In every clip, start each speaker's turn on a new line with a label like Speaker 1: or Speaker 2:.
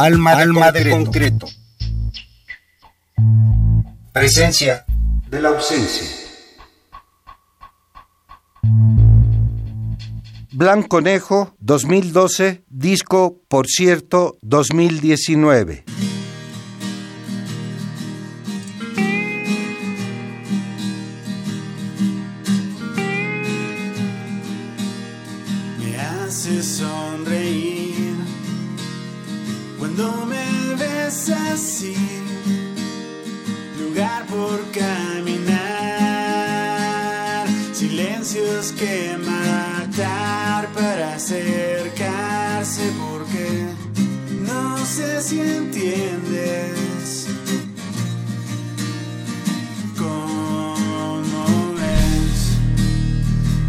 Speaker 1: Alma, de, Alma concreto. de concreto. Presencia de la ausencia. Blanconejo 2012, disco, por cierto, 2019.
Speaker 2: Si entiendes cómo es.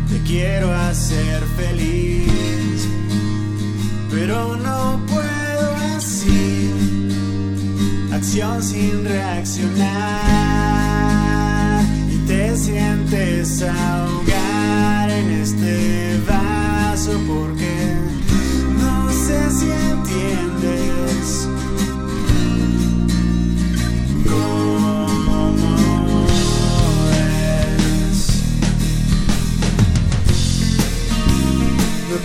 Speaker 2: Te quiero hacer feliz, pero no puedo así. Acción sin reaccionar y te sientes en este vaso porque no sé si entiendes.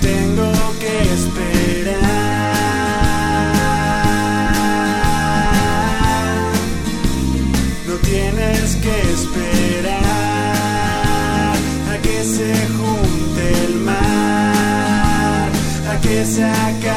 Speaker 2: tengo que esperar. No tienes que esperar a que se junte a que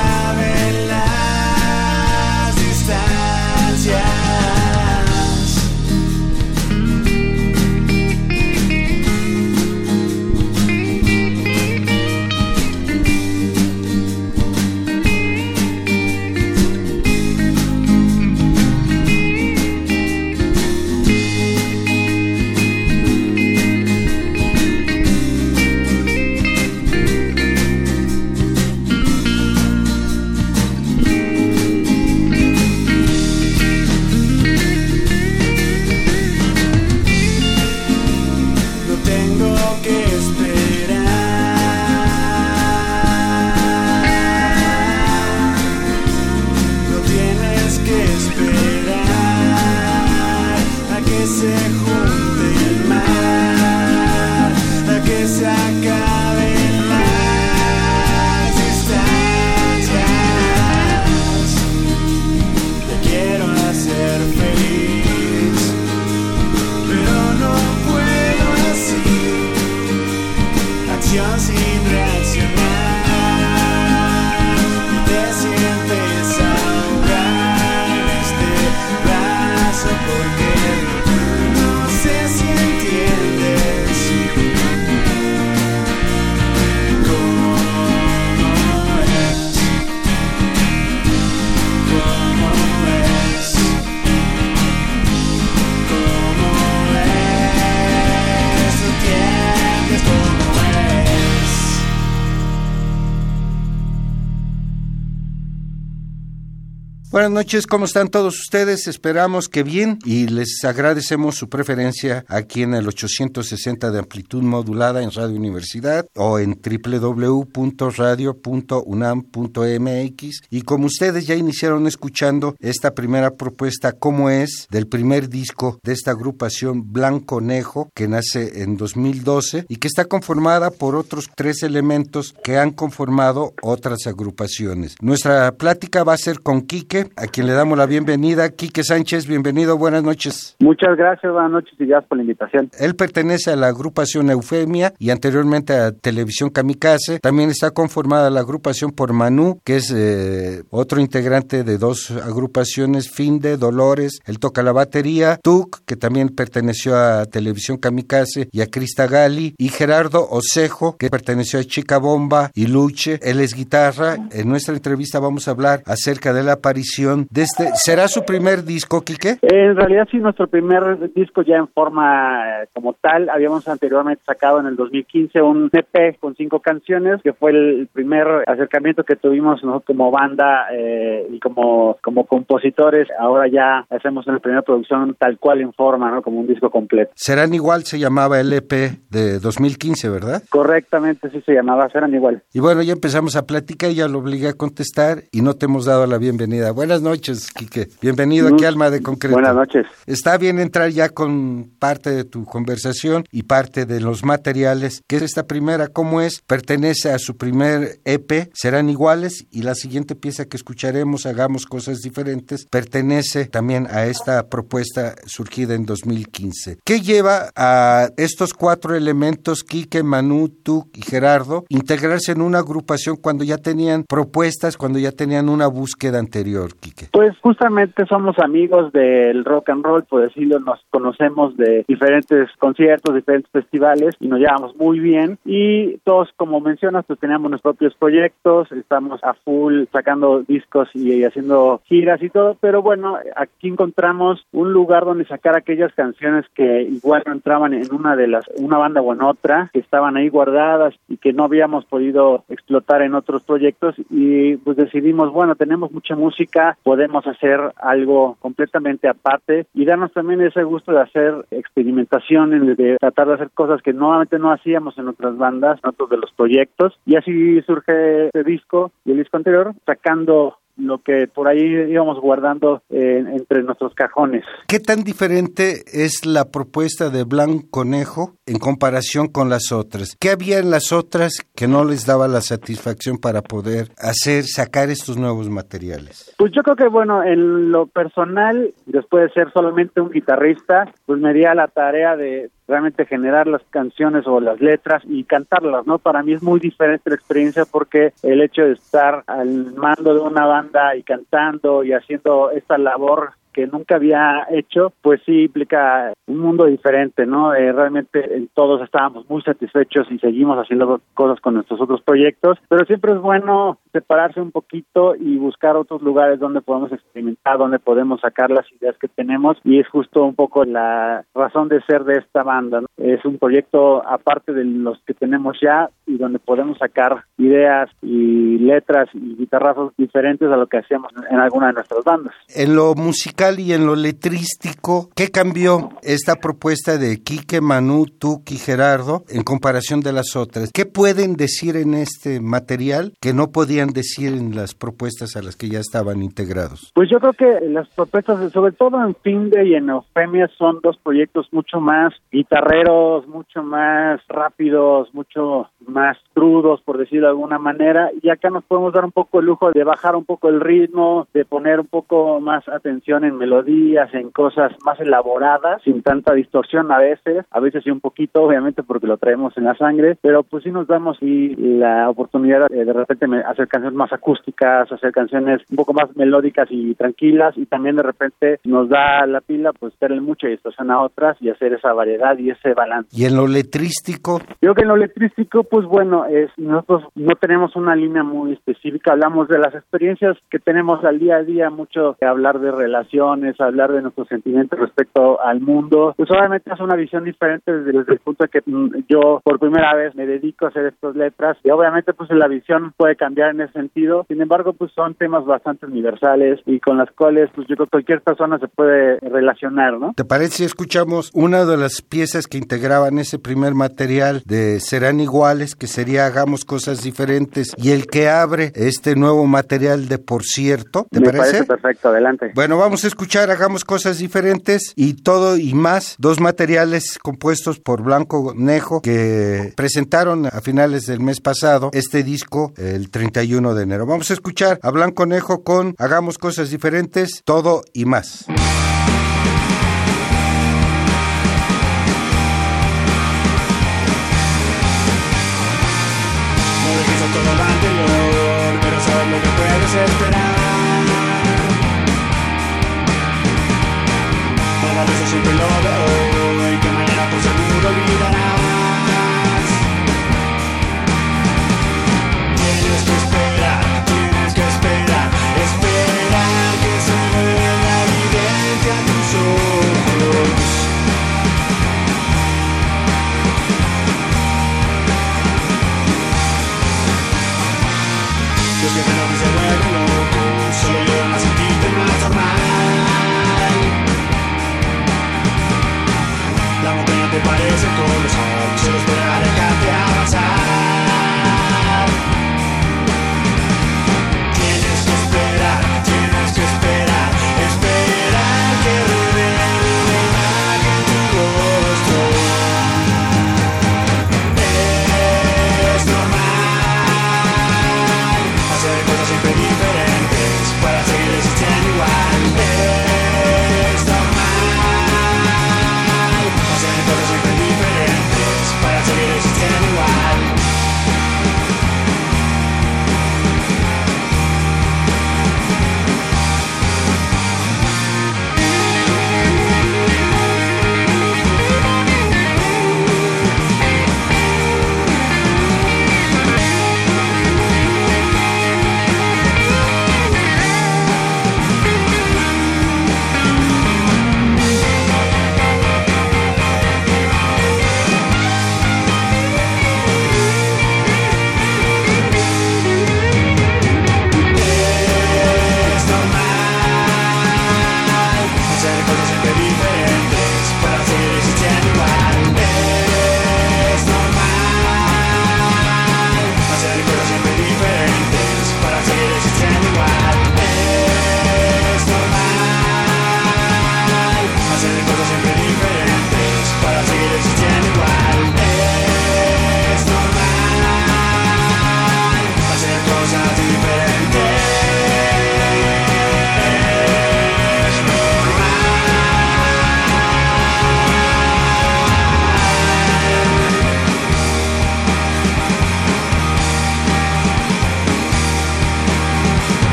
Speaker 1: Buenas noches, ¿cómo están todos ustedes? Esperamos que bien y les agradecemos su preferencia aquí en el 860 de amplitud modulada en Radio Universidad o en www.radio.unam.mx y como ustedes ya iniciaron escuchando esta primera propuesta, ¿cómo es? del primer disco de esta agrupación Blanco Nejo que nace en 2012 y que está conformada por otros tres elementos que han conformado otras agrupaciones. Nuestra plática va a ser con Quique, a quien le damos la bienvenida. Quique Sánchez, bienvenido, buenas noches.
Speaker 3: Muchas gracias, buenas noches y gracias por la invitación.
Speaker 1: Él pertenece a la agrupación Eufemia y anteriormente a Televisión Kamikaze. También está conformada la agrupación por Manu, que es eh, otro integrante de dos agrupaciones, Finde, Dolores, él toca la batería, Tuk, que también perteneció a Televisión Kamikaze y a Crista Gali, y Gerardo Osejo, que perteneció a Chica Bomba y Luche, él es guitarra. En nuestra entrevista vamos a hablar acerca de la aparición de este. ¿Será su primer disco, Quique?
Speaker 3: En realidad sí, nuestro primer disco ya en forma eh, como tal. Habíamos anteriormente sacado en el 2015 un EP con cinco canciones, que fue el primer acercamiento que tuvimos nosotros como banda eh, y como, como compositores. Ahora ya hacemos una primera producción tal cual en forma, ¿no? Como un disco completo.
Speaker 1: Serán igual, se llamaba el EP de 2015, ¿verdad?
Speaker 3: Correctamente, sí se llamaba, serán igual.
Speaker 1: Y bueno, ya empezamos a platicar, ya lo obligué a contestar y no te hemos dado la bienvenida Buenas noches, Quique. Bienvenido aquí a Alma de Concreto.
Speaker 3: Buenas noches.
Speaker 1: Está bien entrar ya con parte de tu conversación y parte de los materiales. ¿Qué es esta primera? ¿Cómo es? Pertenece a su primer EP, serán iguales, y la siguiente pieza que escucharemos, Hagamos Cosas Diferentes, pertenece también a esta propuesta surgida en 2015. ¿Qué lleva a estos cuatro elementos, Quique, Manu, tú y Gerardo, integrarse en una agrupación cuando ya tenían propuestas, cuando ya tenían una búsqueda anterior,
Speaker 3: Pues justamente somos amigos del rock and roll, por decirlo, nos conocemos de diferentes conciertos, diferentes festivales y nos llevamos muy bien. Y todos, como mencionas, pues teníamos nuestros propios proyectos, estamos a full sacando discos y haciendo giras y todo, pero bueno, aquí encontramos un lugar donde sacar aquellas canciones que igual no entraban en una de las, una banda o en otra, que estaban ahí guardadas y que no habíamos podido explotar en otros proyectos y pues decidimos, bueno, tenemos mucha música, podemos hacer algo completamente aparte y darnos también ese gusto de hacer experimentación, de tratar de hacer cosas que normalmente no hacíamos en otras bandas, en otros de los proyectos. Y así surge este disco y el disco anterior sacando lo que por ahí íbamos guardando eh, entre nuestros cajones.
Speaker 1: ¿Qué tan diferente es la propuesta de Blanc Conejo en comparación con las otras? ¿Qué había en las otras que no les daba la satisfacción para poder hacer, sacar estos nuevos materiales?
Speaker 3: Pues yo creo que, bueno, en lo personal, después de ser solamente un guitarrista, pues me di a la tarea de realmente generar las canciones o las letras y cantarlas, ¿no? Para mí es muy diferente la experiencia porque el hecho de estar al mando de una banda y cantando y haciendo esta labor que nunca había hecho, pues sí implica un mundo diferente, ¿no? Eh, realmente eh, todos estábamos muy satisfechos y seguimos haciendo cosas con nuestros otros proyectos, pero siempre es bueno separarse un poquito y buscar otros lugares donde podemos experimentar, donde podemos sacar las ideas que tenemos y es justo un poco la razón de ser de esta banda. ¿no? Es un proyecto aparte de los que tenemos ya y donde podemos sacar ideas y letras y guitarrazos diferentes a lo que hacíamos en alguna de nuestras bandas.
Speaker 1: En lo musical y en lo letrístico, ¿qué cambió esta propuesta de Quique, Manu, Tuc y Gerardo en comparación de las otras? ¿Qué pueden decir en este material que no podían decir en las propuestas a las que ya estaban integrados?
Speaker 3: Pues yo creo que las propuestas, sobre todo en Finde y en Eufemia, son dos proyectos mucho más guitarreros, mucho más rápidos, mucho más crudos, por decirlo de alguna manera, y acá nos podemos dar un poco el lujo de bajar un poco el ritmo, de poner un poco más atención en melodías, en cosas más elaboradas, sin tanta distorsión a veces, a veces sí un poquito, obviamente porque lo traemos en la sangre, pero pues sí nos damos y la oportunidad de, de repente hacer canciones más acústicas, hacer canciones un poco más melódicas y tranquilas, y también de repente nos da la pila pues tener mucha distorsión a otras y hacer esa variedad y ese balance.
Speaker 1: ¿Y en lo letrístico?
Speaker 3: Yo creo que en lo letrístico, pues bueno, es nosotros no tenemos una línea muy específica, hablamos de las experiencias que tenemos al día a día, mucho de hablar de relaciones, hablar de nuestros sentimientos respecto al mundo, pues obviamente es una visión diferente desde, desde el punto de que mm, yo por primera vez me dedico a hacer estas letras y obviamente pues la visión puede cambiar en ese sentido, sin embargo pues son temas bastante universales y con las cuales pues yo creo que cualquier persona se puede relacionar, ¿no?
Speaker 1: ¿Te parece si escuchamos una de las piezas que integraban ese primer material de Serán Iguales, que sería Hagamos Cosas Diferentes, y el que abre este nuevo material de Por Cierto? ¿Te
Speaker 3: Me
Speaker 1: parece?
Speaker 3: parece perfecto, adelante.
Speaker 1: Bueno, vamos a escuchar Hagamos Cosas Diferentes y todo y más, dos materiales compuestos por Blanco Nejo que presentaron a finales del mes pasado este disco el 31 de enero. Vamos a escuchar a Blanco Nejo con Hagamos Cosas Diferentes, todo y más.
Speaker 2: Todo pero que puedes esperar. Cada vez yo siempre lo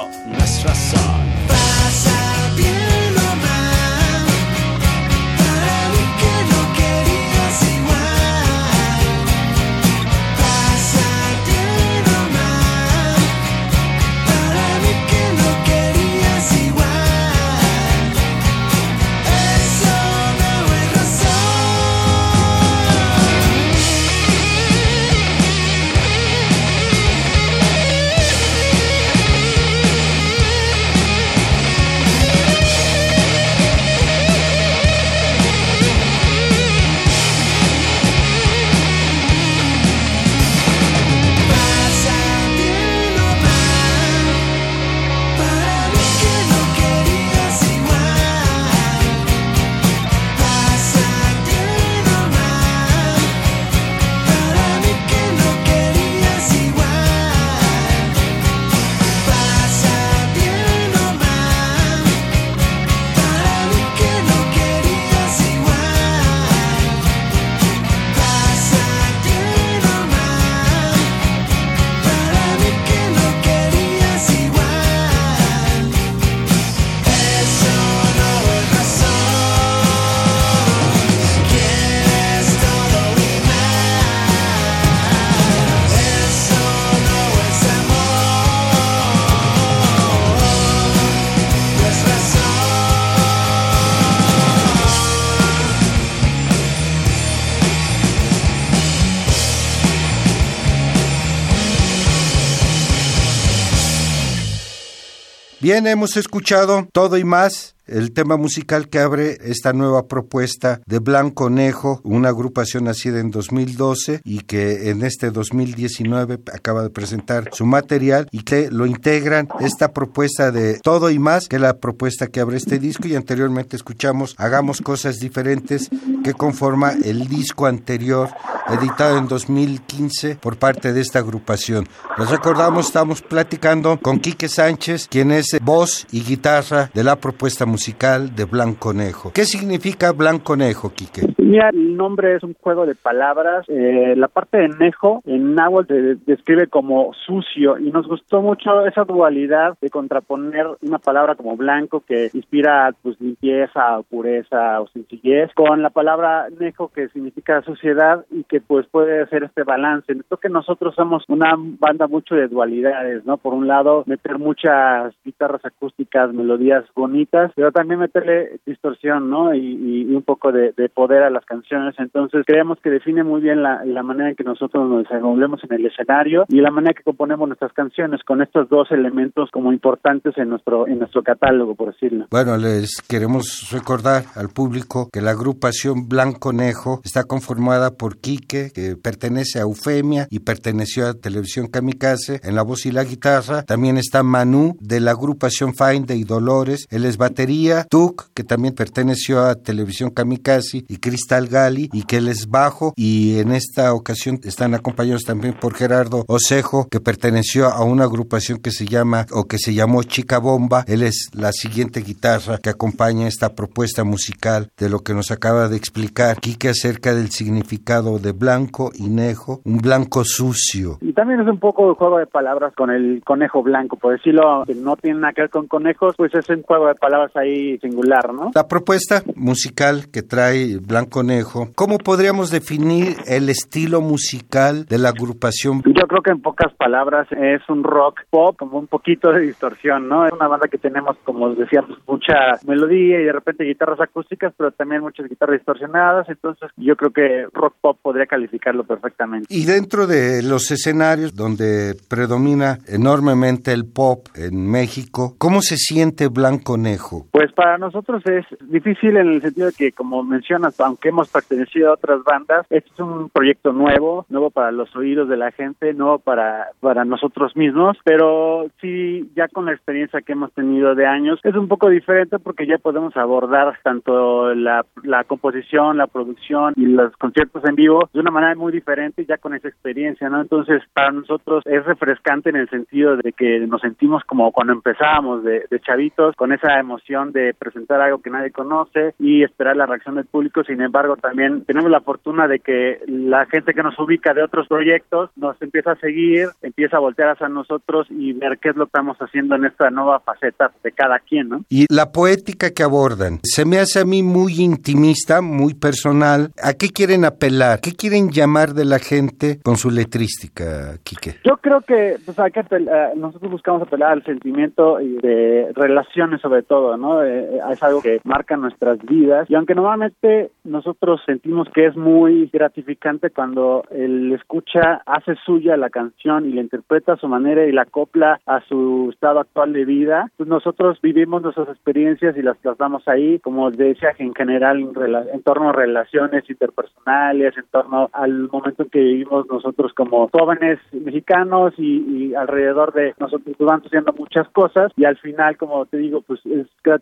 Speaker 2: eso no es Bien,
Speaker 1: hemos escuchado todo y más. El tema musical que abre esta nueva propuesta de Blanco Conejo, una agrupación nacida en 2012 y que en este 2019 acaba de presentar su material y que lo integran esta propuesta de todo y más, que la propuesta que abre este disco y anteriormente escuchamos Hagamos cosas diferentes que conforma el disco anterior editado en 2015 por parte de esta agrupación. Les recordamos, estamos platicando con Quique Sánchez, quien es voz y guitarra de la propuesta musical de Blanconejo. ¿Qué significa Blanconejo, Quique?
Speaker 3: Mira, el nombre es un juego de palabras. Eh, la parte de nejo en náhuatl se describe como sucio y nos gustó mucho esa dualidad de contraponer una palabra como blanco que inspira pues limpieza o pureza o sencillez con la palabra nejo que significa suciedad y que pues puede hacer este balance. Creo que nosotros somos una banda mucho de dualidades, ¿no? Por un lado, meter muchas guitarras acústicas, melodías bonitas, pero también meterle distorsión, ¿no? Y, y un poco de, de poder a las canciones. Entonces, creemos que define muy bien la, la manera en que nosotros nos desenvolvemos en el escenario y la manera que componemos nuestras canciones con estos dos elementos como importantes en nuestro en nuestro catálogo, por decirlo.
Speaker 1: Bueno, les queremos recordar al público que la agrupación Blanconejo está conformada por Quique, que pertenece a Eufemia y perteneció a Televisión Kamikaze en la voz y la guitarra. También está Manu de la agrupación Finde y Dolores. Él es batería. Tuk, que también perteneció a Televisión Kamikaze y Cristal Gali y que él es bajo. Y en esta ocasión están acompañados también por Gerardo Osejo, que perteneció a una agrupación que se llama o que se llamó Chica Bomba. Él es la siguiente guitarra que acompaña esta propuesta musical de lo que nos acaba de explicar Quique acerca del significado de blanco y nejo, un blanco sucio.
Speaker 3: Y también es un poco de juego de palabras con el conejo blanco, por decirlo, que no tiene nada que ver con conejos, pues es un juego de palabras ahí singular, ¿no?
Speaker 1: La propuesta musical que trae Blanco Nejo, ¿cómo podríamos definir el estilo musical de la agrupación?
Speaker 3: Yo creo que en pocas palabras es un rock pop, como un poquito de distorsión, ¿no? Es una banda que tenemos, como decíamos, mucha melodía y de repente guitarras acústicas, pero también muchas guitarras distorsionadas, entonces yo creo que rock pop podría calificarlo perfectamente.
Speaker 1: Y dentro de los escenarios donde predomina enormemente el pop en México, ¿cómo se siente Blanco Nejo?
Speaker 3: Pues para nosotros es difícil en el sentido de que, como mencionas, aunque hemos pertenecido a otras bandas, este es un proyecto nuevo, nuevo para los oídos de la gente, nuevo para, para nosotros mismos, pero sí, ya con la experiencia que hemos tenido de años, es un poco diferente porque ya podemos abordar tanto la, la composición, la producción y los conciertos en vivo de una manera muy diferente ya con esa experiencia, ¿no? Entonces, para nosotros es refrescante en el sentido de que nos sentimos como cuando empezábamos de, de chavitos, con esa emoción de presentar algo que nadie conoce y esperar la reacción del público. Sin embargo, también tenemos la fortuna de que la gente que nos ubica de otros proyectos nos empieza a seguir, empieza a voltear hacia nosotros y ver qué es lo que estamos haciendo en esta nueva faceta de cada quien, ¿no?
Speaker 1: Y la poética que abordan se me hace a mí muy intimista, muy personal. ¿A qué quieren apelar? ¿Qué quieren llamar de la gente con su letrística, Quique?
Speaker 3: Yo creo que pues, hay que apel- eh, nosotros buscamos apelar al sentimiento de relaciones sobre todo, ¿no? Eh, eh, es algo que marca nuestras vidas. Y aunque normalmente nosotros sentimos que es muy gratificante cuando el escucha hace suya la canción y la interpreta a su manera y la acopla a su estado actual de vida, pues nosotros vivimos nuestras experiencias y las plasmamos ahí, como decía, en general en, torno a relaciones interpersonales, en torno al momento en que vivimos nosotros como jóvenes mexicanos y, y alrededor de nosotros van sucediendo muchas cosas. Y al final, como te digo, pues es gratificante,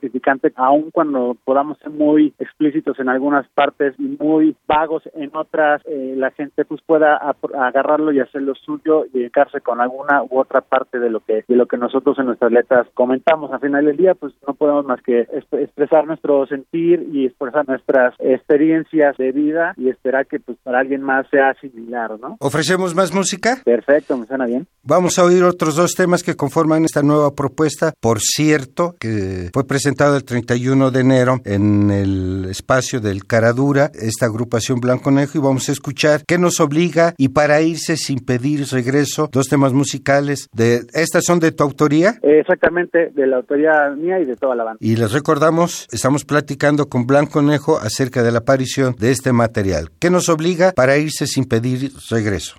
Speaker 3: aun cuando podamos ser muy explícitos en algunas partes y muy vagos en otras, eh, la gente pues pueda agarrarlo y hacerlo suyo y dedicarse con alguna u otra parte de lo que de lo que nosotros en nuestras letras comentamos. Al final del día, pues no podemos más que exp- expresar nuestro sentir y expresar nuestras experiencias de vida y esperar que pues para alguien más sea similar, ¿no?
Speaker 1: ¿Ofrecemos más música?
Speaker 3: Perfecto, me suena bien.
Speaker 1: Vamos a oír otros dos temas que conforman esta nueva propuesta, por cierto, que fue presentado el 31 de enero en el espacio del Caradura, esta agrupación Blanco Nejo, y vamos a escuchar ¿Qué nos obliga? y para irse sin pedir regreso, dos temas musicales de estas son de tu autoría.
Speaker 3: Exactamente, de la autoría mía y de toda la banda.
Speaker 1: Y les recordamos, estamos platicando con Blanco Nejo acerca de la aparición de este material. ¿Qué nos obliga para irse sin pedir regreso?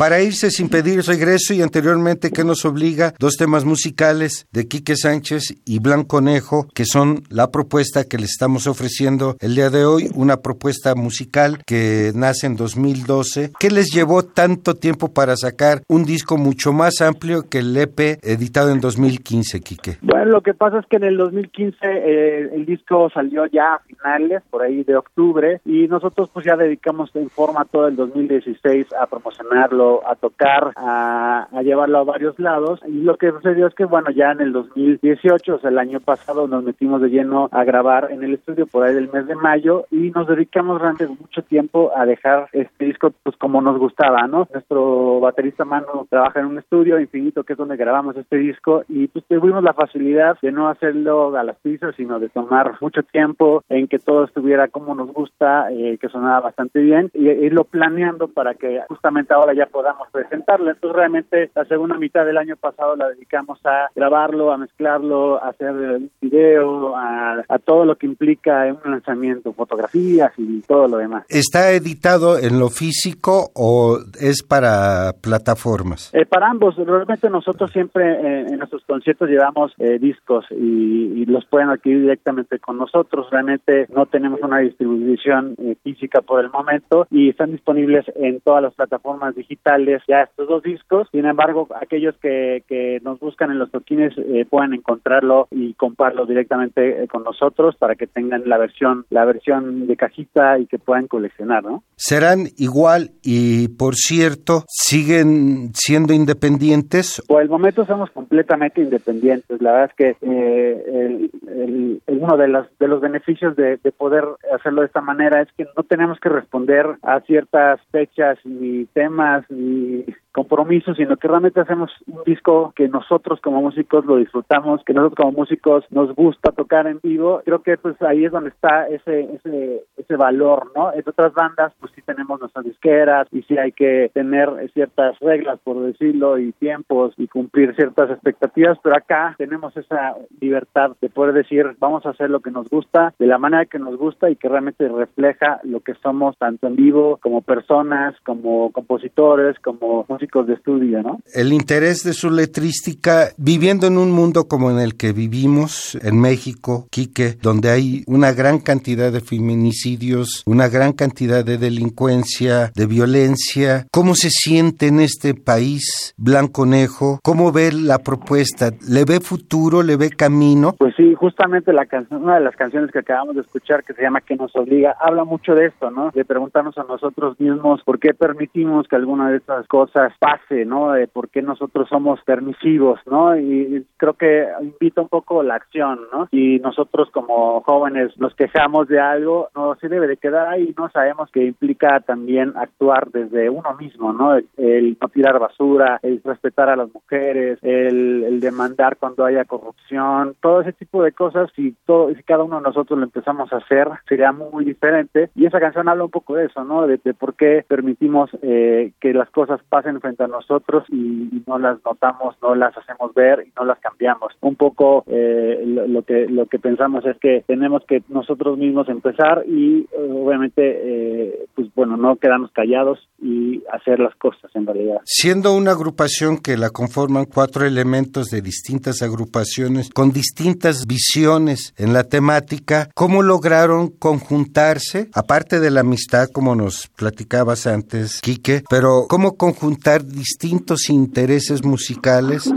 Speaker 2: Para irse sin pedir regreso y
Speaker 1: anteriormente que nos obliga dos temas musicales de Quique Sánchez y Blanco Conejo, que son la propuesta que le estamos ofreciendo el día de hoy, una propuesta musical que nace en 2012. ¿Qué les llevó tanto tiempo para sacar un disco mucho más amplio que el EP editado en 2015, Quique?
Speaker 3: Bueno, lo que pasa es que en el 2015 eh, el disco salió ya a finales, por ahí de octubre, y nosotros pues ya dedicamos en forma todo el 2016 a promocionarlo, a tocar, a, a llevarlo a varios lados. Y lo que sucedió es que, bueno, ya en el 2018, o sea, el año pasado, nos metimos de lleno a grabar en el estudio por ahí del mes de mayo y nos dedicamos realmente mucho tiempo a dejar este disco pues como nos gustaba, ¿no? Nuestro baterista Manu trabaja en un estudio infinito que es donde grabamos este disco y pues tuvimos la facilidad de no hacerlo a las prisas, sino de tomar mucho tiempo en que todo estuviera como nos gusta, eh, que sonaba bastante bien y irlo planeando para que justamente ahora ya podamos presentarlo. Entonces realmente la segunda mitad del año pasado la dedicamos a grabarlo, a mezclarlo, a hacer un video, a, a todo lo que implica un lanzamiento, fotografías y todo lo demás.
Speaker 1: ¿Está editado en lo físico o es para plataformas?
Speaker 3: Eh, para ambos, realmente nosotros siempre eh, en nuestros conciertos llevamos eh, discos y, y, los pueden adquirir directamente con nosotros. Realmente no tenemos una distribución eh, física por el momento y están disponibles en todas las plataformas digitales ya estos dos discos. Sin embargo, aquellos que, que nos buscan en los toquines eh, pueden encontrarlo y comprarlo directamente eh, con nosotros para que tengan la versión la versión de cajita y que puedan coleccionar, ¿no?
Speaker 1: ¿Serán igual y por cierto siguen siendo independientes?
Speaker 3: Por el momento somos completamente independientes. La verdad es que eh, el uno de los de los beneficios de, de, poder hacerlo de esta manera es que no tenemos que responder a ciertas fechas ni temas ni y compromisos, sino que realmente hacemos un disco que nosotros como músicos lo disfrutamos, que nosotros como músicos nos gusta tocar en vivo. Creo que pues ahí es donde está ese ese ese valor, ¿no? En otras bandas pues sí tenemos nuestras disqueras y sí hay que tener ciertas reglas, por decirlo, y tiempos y cumplir ciertas expectativas, pero acá tenemos esa libertad de poder decir, vamos a hacer lo que nos gusta, de la manera que nos gusta y que realmente refleja lo que somos tanto en vivo como personas, como compositores, como músicos de estudio, ¿no?
Speaker 1: El interés de su letrística, viviendo en un mundo como en el que vivimos, en México, Quique, donde hay una gran cantidad de feminicidios, una gran cantidad de delincuencia, de violencia, ¿cómo se siente en este país Blanconejo? ¿Cómo ve la propuesta? ¿Le ve futuro? ¿Le ve camino?
Speaker 3: Pues sí, justamente la canción, una de las canciones que acabamos de escuchar, que se llama ¿Qué nos obliga?, habla mucho de esto, ¿no? De preguntarnos a nosotros mismos por qué permitimos que alguna de estas cosas pase, ¿no? De por qué nosotros somos permisivos, ¿no? Y creo que invita un poco la acción, ¿no? Y nosotros como jóvenes nos quejamos de algo, no se debe de quedar ahí, ¿no? Sabemos que implica también actuar desde uno mismo, ¿no? El, no tirar basura, el respetar a las mujeres, el, el demandar cuando haya corrupción, todo ese tipo de cosas, si, todo, si cada uno de nosotros lo empezamos a hacer, sería muy diferente. Y esa canción habla un poco de eso, ¿no? De, por qué permitimos eh, que las cosas pasen frente a nosotros y, no las notamos, no las hacemos ver y no las cambiamos. Un poco eh, lo, que lo que pensamos es que tenemos que nosotros mismos empezar y eh, obviamente, pues bueno, no quedarnos callados y hacer las cosas en realidad.
Speaker 1: Siendo una agrupación que la conforman cuatro elementos de distintas agrupaciones con distintas visiones en la temática, ¿cómo lograron conjuntarse? Aparte de la amistad, como nos platicabas antes, Quique, pero ¿cómo conjuntar distintos intereses musicales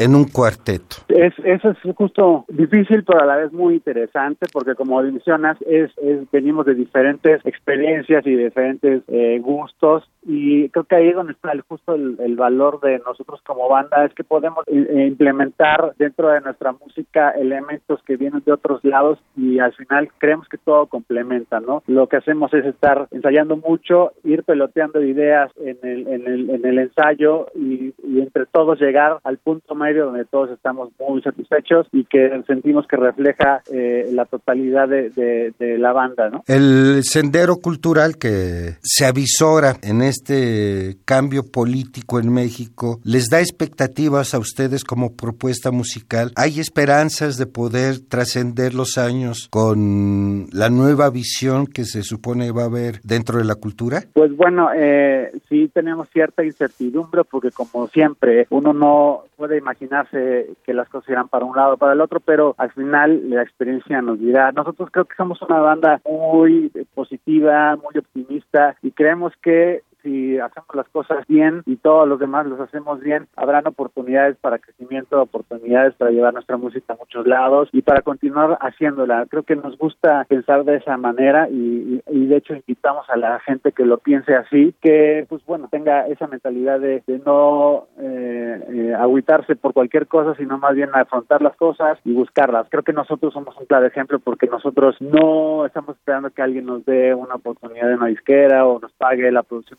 Speaker 1: en un cuarteto?
Speaker 3: Es, eso es justo difícil, pero a la vez muy interesante, porque como mencionas, es, venimos de diferentes experiencias y diferentes eh, gustos, y creo que ahí es donde está el, justo el, valor de nosotros como banda, es que podemos eh, implementar dentro de nuestra música elementos que vienen de otros lados y al final creemos que todo complementa, ¿no? Lo que hacemos es estar ensayando mucho, ir peloteando ideas en el, en el, en el ensayo y, entre todos llegar al punto medio donde todos estamos muy satisfechos y que sentimos que refleja eh, la totalidad de, de, la banda, ¿no?
Speaker 1: El sendero cultural que se avisora en este cambio político en México, ¿les da expectativas a ustedes como propuesta musical? ¿Hay esperanzas de poder trascender los años con la nueva visión que se supone va a haber dentro de la cultura?
Speaker 3: Pues bueno, eh, sí tenemos cierta incertidumbre porque como siempre uno no puede imaginarse que las cosas irán para un lado o para el otro, pero al final la experiencia nos dirá. Nosotros creo que somos una banda muy positiva, muy optimista y creemos que si hacemos las cosas bien y todos los demás los hacemos bien, habrán oportunidades para crecimiento, oportunidades para llevar nuestra música a muchos lados y para continuar haciéndola. Creo que nos gusta pensar de esa manera y, de hecho invitamos a la gente que lo piense así, que pues bueno, tenga esa mentalidad de, no eh, eh, agüitarse por cualquier cosa, sino más bien afrontar las cosas y buscarlas. Creo que nosotros somos un claro ejemplo porque nosotros no estamos esperando que alguien nos dé una oportunidad de una disquera o nos pague la producción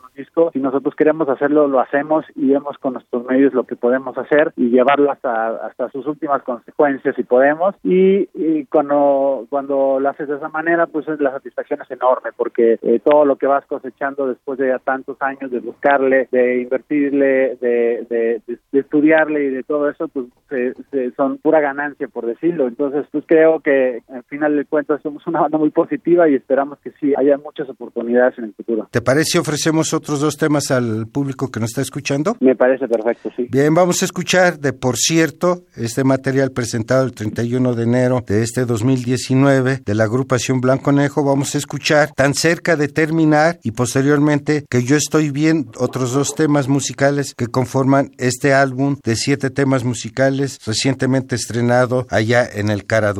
Speaker 3: Si nosotros queremos hacerlo, lo hacemos y vemos con nuestros medios lo que podemos hacer y llevarlo hasta, hasta sus últimas consecuencias si podemos. Y, cuando, cuando lo haces de esa manera, pues la satisfacción es enorme porque eh, todo lo que vas cosechando después de ya tantos años de buscarle, de invertirle, de, de, estudiarle y de todo eso, pues son pura ganancia, por decirlo. Entonces, pues creo que al final de cuentas somos una banda muy positiva y esperamos que sí haya muchas oportunidades en el futuro.
Speaker 1: ¿Te parece ofrecemos otros dos temas al público que nos está escuchando?
Speaker 3: Me parece perfecto, sí.
Speaker 1: Bien, vamos a escuchar de Por cierto, este material presentado el 31 de enero de este 2019 de la agrupación Blanco Nejo. Vamos a escuchar Tan cerca de terminar y posteriormente Que yo estoy bien, otros dos temas musicales que conforman este álbum de siete temas musicales recientemente estrenado allá en el Cara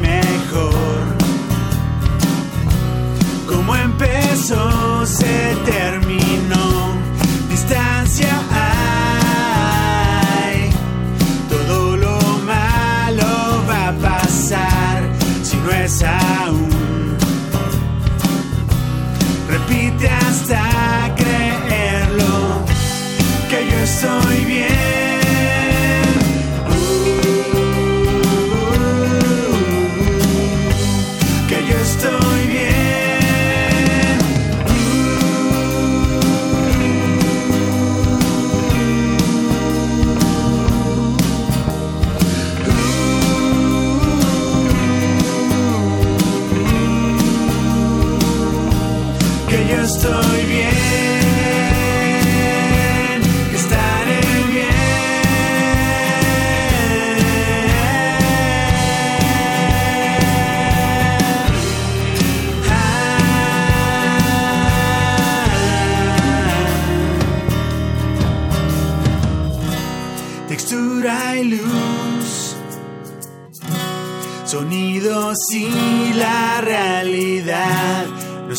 Speaker 2: Mejor. Como empezó, se terminó. Distancia hay. Todo lo malo va a pasar si no es aún. Repite hasta creerlo que yo estoy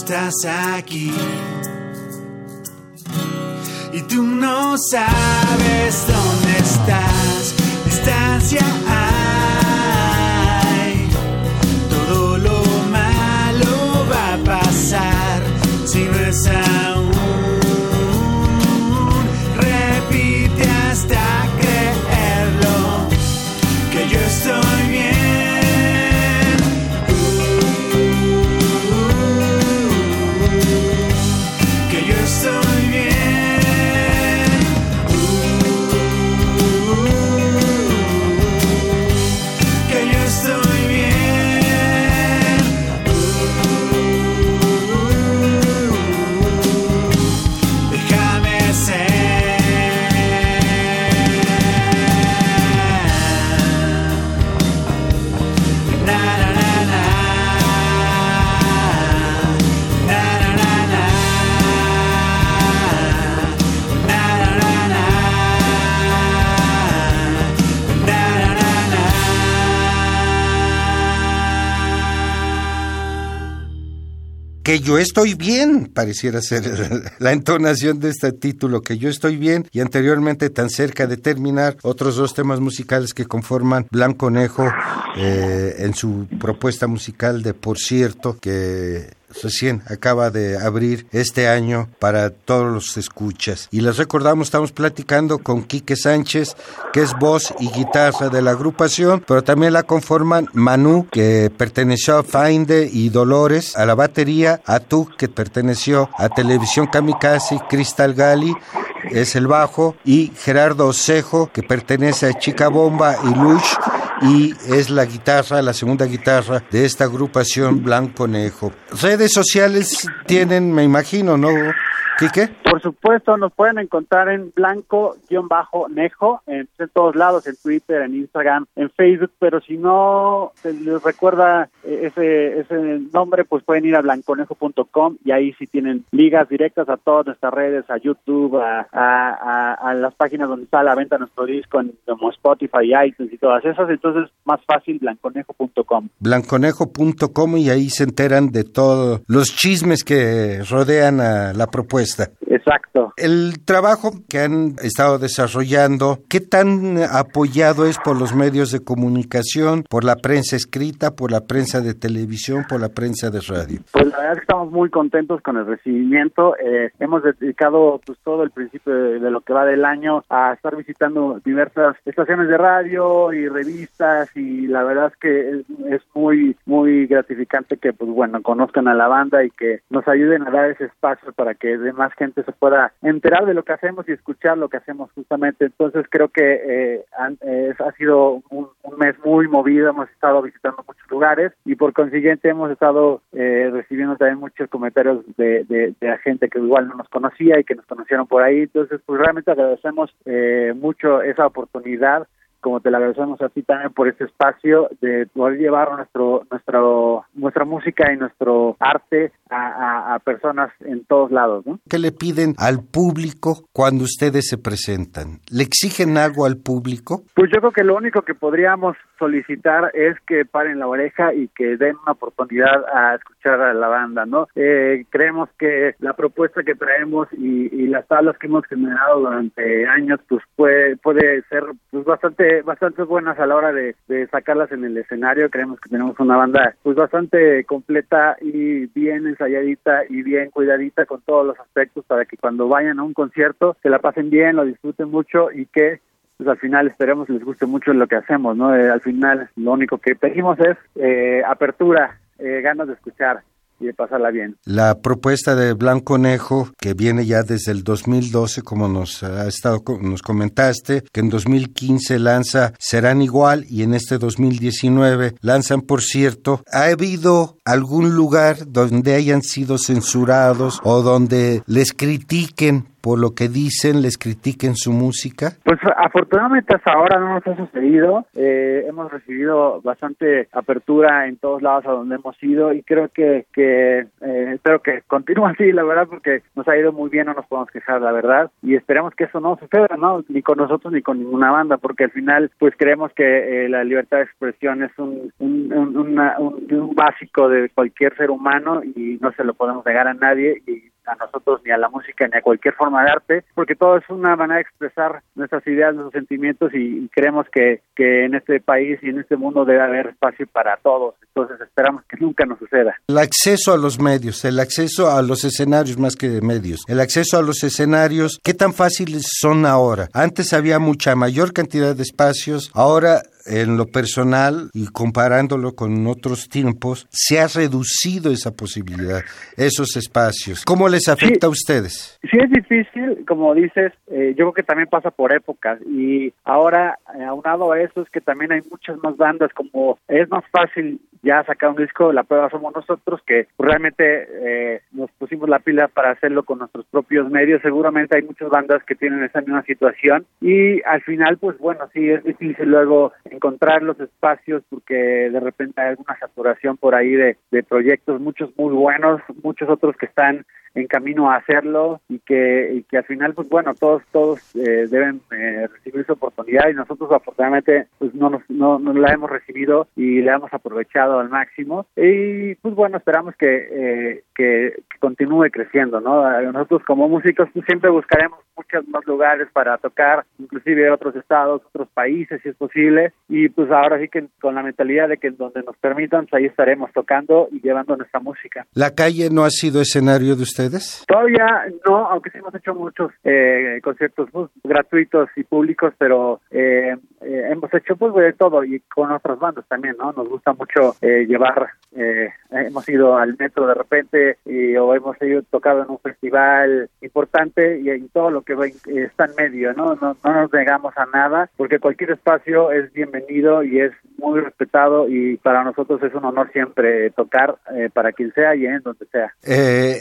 Speaker 2: estás aquí. Y tú no sabes dónde estás. Distancia Que yo estoy bien,
Speaker 1: pareciera ser la entonación de este título, que yo estoy bien, y anteriormente tan cerca de terminar otros dos temas musicales que conforman Blanco Conejo eh, en su propuesta musical de Por cierto, que recién acaba de abrir este año para todos los escuchas. Y les recordamos, estamos platicando con Quique Sánchez, que es voz y guitarra de la agrupación, pero también la conforman Manu, que perteneció a Fainde y Dolores, a la batería, Atu, que perteneció a Televisión Kamikaze, Cristal Gali, es el bajo, y Gerardo Osejo, que pertenece a Chica Bomba y Lush, y es la guitarra, la segunda guitarra de esta agrupación Blanco Conejo. Redes sociales tienen, me imagino, ¿no, Quique?
Speaker 3: Por supuesto, nos pueden encontrar en blanco-nejo, en, en todos lados, en Twitter, en Instagram, en Facebook, pero si no se les recuerda eh, ese, ese nombre, pues pueden ir a blanconejo.com y ahí sí tienen ligas directas a todas nuestras redes, a YouTube, a, a, a, a las páginas donde está a la venta nuestro disco, en, como Spotify, iTunes y todas esas, entonces más fácil blanconejo.com.
Speaker 1: Blanconejo.com y ahí se enteran de todos los chismes que rodean a la propuesta.
Speaker 3: Exacto.
Speaker 1: El trabajo que han estado desarrollando, ¿qué tan apoyado es por los medios de comunicación, por la prensa escrita, por la prensa de televisión, por la prensa de radio?
Speaker 3: Pues verdad es que estamos muy contentos con el recibimiento. Eh, hemos dedicado pues todo el principio de, lo que va del año a estar visitando diversas estaciones de radio y revistas y la verdad es que es, muy muy gratificante que pues bueno conozcan a la banda y que nos ayuden a dar ese espacio para que más gente se pueda enterar de lo que hacemos y escuchar lo que hacemos justamente. Entonces creo que eh, ha sido un, un mes muy movido, hemos estado visitando muchos lugares y por consiguiente hemos estado eh, también muchos comentarios de, de, de, gente que igual no nos conocía y que nos conocieron por ahí. Entonces, pues realmente agradecemos eh, mucho esa oportunidad como te la agradecemos a ti también por este espacio de poder llevar nuestro, nuestro, nuestra música y nuestro arte a, a, personas en todos lados. ¿no?
Speaker 1: ¿Qué le piden al público cuando ustedes se presentan? ¿Le exigen algo al público?
Speaker 3: Pues yo creo que lo único que podríamos solicitar es que paren la oreja y que den una oportunidad a escuchar a la banda, ¿no? Eh, creemos que la propuesta que traemos y, y, las tablas que hemos generado durante años, pues puede, puede ser pues bastante bastante buenas a la hora de, sacarlas en el escenario. Creemos que tenemos una banda pues bastante completa y bien ensayadita y bien cuidadita con todos los aspectos para que cuando vayan a un concierto se la pasen bien, lo disfruten mucho y que pues al final esperemos les guste mucho lo que hacemos, ¿no? Eh, al final lo único que pedimos es eh, apertura, eh, ganas de escuchar y pasarla bien.
Speaker 1: La propuesta de Blanco Conejo, que viene ya desde el 2012, como nos ha estado nos comentaste, que en 2015 lanza Serán Igual y en este 2019 lanzan, por cierto, ¿ha habido algún lugar donde hayan sido censurados o donde les critiquen por lo que dicen, les critiquen su música?
Speaker 3: Pues afortunadamente hasta ahora no nos ha sucedido. Eh, hemos recibido bastante apertura en todos lados a donde hemos ido y creo que, que eh, espero que continúe así, la verdad, porque nos ha ido muy bien, no nos podemos quejar, la verdad, y esperamos que eso no suceda, ¿no? Ni con nosotros ni con ninguna banda, porque al final, pues creemos que eh, la libertad de expresión es un, un, un, un básico de cualquier ser humano y no se lo podemos negar a nadie y a nosotros ni a la música ni a cualquier forma de arte, porque todo es una manera de expresar nuestras ideas, nuestros sentimientos y, creemos que, que en este país y en este mundo debe haber espacio para todos. Entonces esperamos que nunca nos suceda.
Speaker 1: El acceso a los medios, el acceso a los escenarios más que de medios, el acceso a los escenarios, ¿qué tan fáciles son ahora? Antes había mucha mayor cantidad de espacios, ahora en lo personal y comparándolo con otros tiempos, se ha reducido esa posibilidad, esos espacios. ¿Cómo les afecta a ustedes?
Speaker 3: Sí, es difícil, como dices, eh, yo creo que también pasa por épocas y ahora, eh, aunado a eso, es que también hay muchas más bandas, como es más fácil ya sacar un disco, la prueba somos nosotros que realmente eh, nos pusimos la pila para hacerlo con nuestros propios medios. Seguramente hay muchas bandas que tienen esa misma situación y al final, pues bueno, sí es difícil luego encontrar los espacios porque de repente hay alguna saturación por ahí de, de proyectos, muchos muy buenos, muchos otros que están en camino a hacerlo y que, y que al final, pues bueno, todos todos eh, deben eh, recibir su oportunidad y nosotros afortunadamente pues no, nos, no, no la hemos recibido y la hemos aprovechado al máximo y pues bueno, esperamos que, eh, que, continúe creciendo, ¿no? Nosotros como músicos pues, siempre buscaremos muchos más lugares para tocar, inclusive otros estados, otros países si es posible y pues ahora sí que con la mentalidad de que donde nos permitan, pues ahí estaremos tocando y llevando nuestra música.
Speaker 1: ¿La calle no ha sido escenario de usted
Speaker 3: Todavía no, aunque sí hemos hecho muchos eh, conciertos pues, gratuitos y públicos, pero eh, eh, hemos hecho pues de todo y con otras bandas también, ¿no? Nos gusta mucho llevar, hemos ido al metro de repente y, o hemos ido tocado en un festival importante y, en todo lo que está en medio, ¿no? ¿no? No nos negamos a nada porque cualquier espacio es bienvenido y es muy respetado y para nosotros es un honor siempre tocar para quien sea y en donde sea.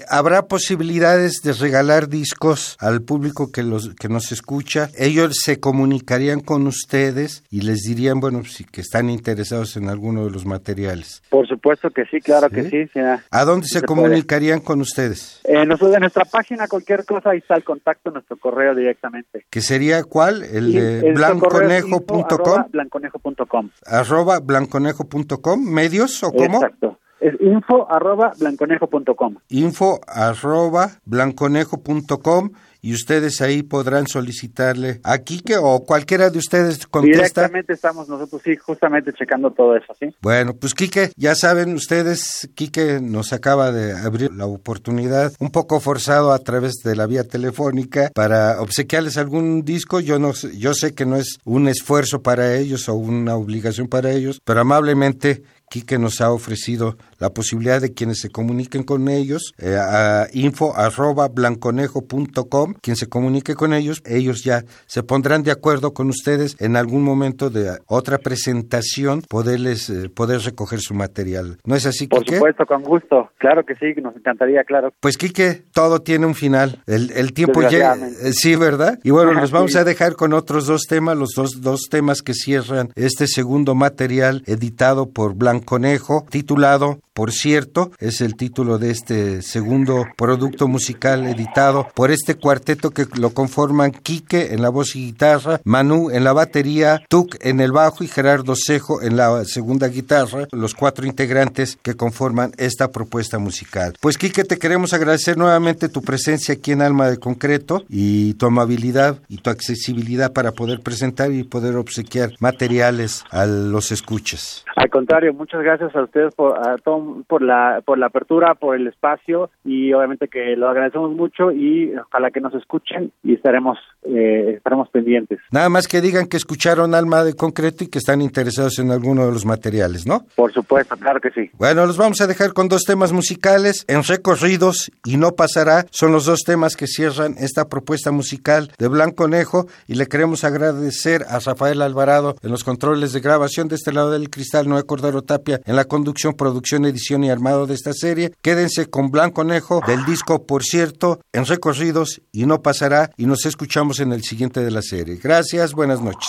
Speaker 1: ¿Habrá posibilidades de regalar discos al público que los que nos escucha. Ellos se comunicarían con ustedes y les dirían, bueno, si que están interesados en alguno de los materiales.
Speaker 3: Por supuesto que sí, claro que sí.
Speaker 1: ¿A dónde se, comunicarían con ustedes?
Speaker 3: Eh, nosotros, en nuestra página, cualquier cosa, ahí está el contacto, nuestro correo directamente.
Speaker 1: ¿Que sería cuál? El de blanconejo.com.
Speaker 3: Blanconejo.com.
Speaker 1: Arroba blanconejo.com. ¿Medios o cómo?
Speaker 3: Exacto. Es info arroba blanconejo.com.
Speaker 1: Info arroba blanconejo.com y ustedes ahí podrán solicitarle a Quique o cualquiera de ustedes contesta.
Speaker 3: Directamente estamos nosotros, sí, justamente checando todo eso, ¿sí?
Speaker 1: Bueno, pues Quique, ya saben ustedes, Quique nos acaba de abrir la oportunidad, un poco forzado a través de la vía telefónica, para obsequiarles algún disco. Yo, no, yo sé que no es un esfuerzo para ellos o una obligación para ellos, pero amablemente Quique nos ha ofrecido la posibilidad de quienes se comuniquen con ellos eh, a info arroba blanconejo.com, quien se comunique con ellos, ellos ya se pondrán de acuerdo con ustedes en algún momento de otra presentación poderles eh, poder recoger su material. ¿No es así,
Speaker 3: Por supuesto, con gusto. Claro que sí, nos encantaría, claro.
Speaker 1: Pues Quique, todo tiene un final. El, el tiempo llega, eh, sí, ¿verdad? Y bueno, nos vamos a dejar con otros dos temas, los dos, dos temas que cierran este segundo material editado por Blanconejo, titulado por cierto, es el título de este segundo producto musical editado por este cuarteto que lo conforman Quique en la voz y guitarra, Manu en la batería, Tuc en el bajo y Gerardo Cejo en la segunda guitarra, los cuatro integrantes que conforman esta propuesta musical. Pues Quique, te queremos agradecer nuevamente tu presencia aquí en Alma de Concreto y tu amabilidad y tu accesibilidad para poder presentar y poder obsequiar materiales a los escuchas.
Speaker 3: Al contrario, muchas gracias a ustedes por a todo por la por la apertura, por el espacio y obviamente que lo agradecemos mucho y ojalá que nos escuchen y estaremos eh, estaremos pendientes.
Speaker 1: Nada más que digan que escucharon Alma de Concreto y que están interesados en alguno de los materiales, ¿no?
Speaker 3: Por supuesto, claro que sí.
Speaker 1: Bueno, los vamos a dejar con dos temas musicales, En Recorridos y No Pasará, son los dos temas que cierran esta propuesta musical de Blanco Nejo y le queremos agradecer a Rafael Alvarado en los controles de grabación de este lado del cristal, Noé Cordero Tapia en la conducción, producción, edición y armado de esta serie. Quédense con Blanco Nejo del disco, por cierto, en recorridos y no pasará y nos escuchamos en el siguiente de la serie. Gracias, buenas noches.